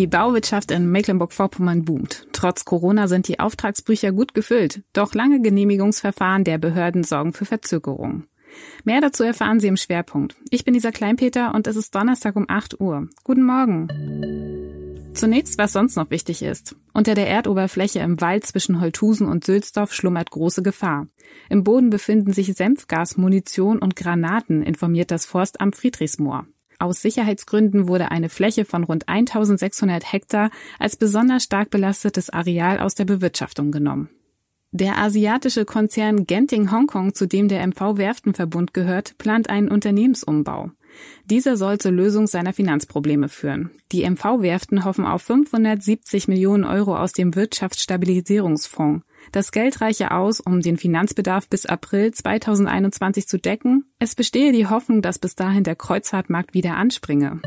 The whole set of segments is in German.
Die Bauwirtschaft in Mecklenburg-Vorpommern boomt. Trotz Corona sind die Auftragsbücher gut gefüllt, doch lange Genehmigungsverfahren der Behörden sorgen für Verzögerungen. Mehr dazu erfahren Sie im Schwerpunkt. Ich bin Lisa Kleinpeter und es ist Donnerstag um 8 Uhr. Guten Morgen. Zunächst, was sonst noch wichtig ist. Unter der Erdoberfläche im Wald zwischen Holthusen und Sülzdorf schlummert große Gefahr. Im Boden befinden sich Senfgas, Munition und Granaten, informiert das Forstamt Friedrichsmoor. Aus Sicherheitsgründen wurde eine Fläche von rund 1600 Hektar als besonders stark belastetes Areal aus der Bewirtschaftung genommen. Der asiatische Konzern Genting Hongkong, zu dem der MV Werftenverbund gehört, plant einen Unternehmensumbau. Dieser soll zur Lösung seiner Finanzprobleme führen. Die MV-Werften hoffen auf 570 Millionen Euro aus dem Wirtschaftsstabilisierungsfonds. Das Geld reiche aus, um den Finanzbedarf bis April 2021 zu decken. Es bestehe die Hoffnung, dass bis dahin der Kreuzfahrtmarkt wieder anspringe.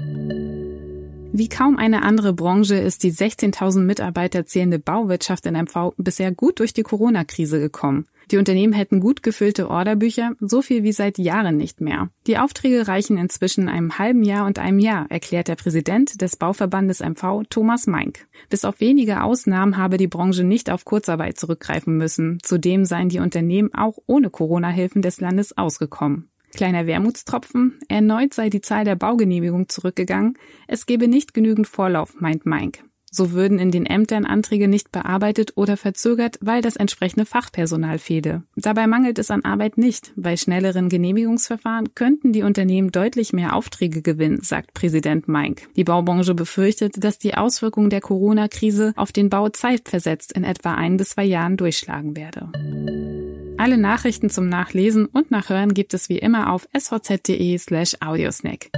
Wie kaum eine andere Branche ist die 16.000 Mitarbeiter zählende Bauwirtschaft in MV bisher gut durch die Corona-Krise gekommen. Die Unternehmen hätten gut gefüllte Orderbücher, so viel wie seit Jahren nicht mehr. Die Aufträge reichen inzwischen einem halben Jahr und einem Jahr, erklärt der Präsident des Bauverbandes MV, Thomas Meink. Bis auf wenige Ausnahmen habe die Branche nicht auf Kurzarbeit zurückgreifen müssen. Zudem seien die Unternehmen auch ohne Corona-Hilfen des Landes ausgekommen. Kleiner Wermutstropfen, erneut sei die Zahl der Baugenehmigungen zurückgegangen, es gebe nicht genügend Vorlauf, meint Mike. So würden in den Ämtern Anträge nicht bearbeitet oder verzögert, weil das entsprechende Fachpersonal fehle. Dabei mangelt es an Arbeit nicht. Bei schnelleren Genehmigungsverfahren könnten die Unternehmen deutlich mehr Aufträge gewinnen, sagt Präsident Mike. Die Baubranche befürchtet, dass die Auswirkungen der Corona-Krise auf den Bau zeitversetzt in etwa ein bis zwei Jahren durchschlagen werde. Alle Nachrichten zum Nachlesen und Nachhören gibt es wie immer auf svz.de slash audiosnack.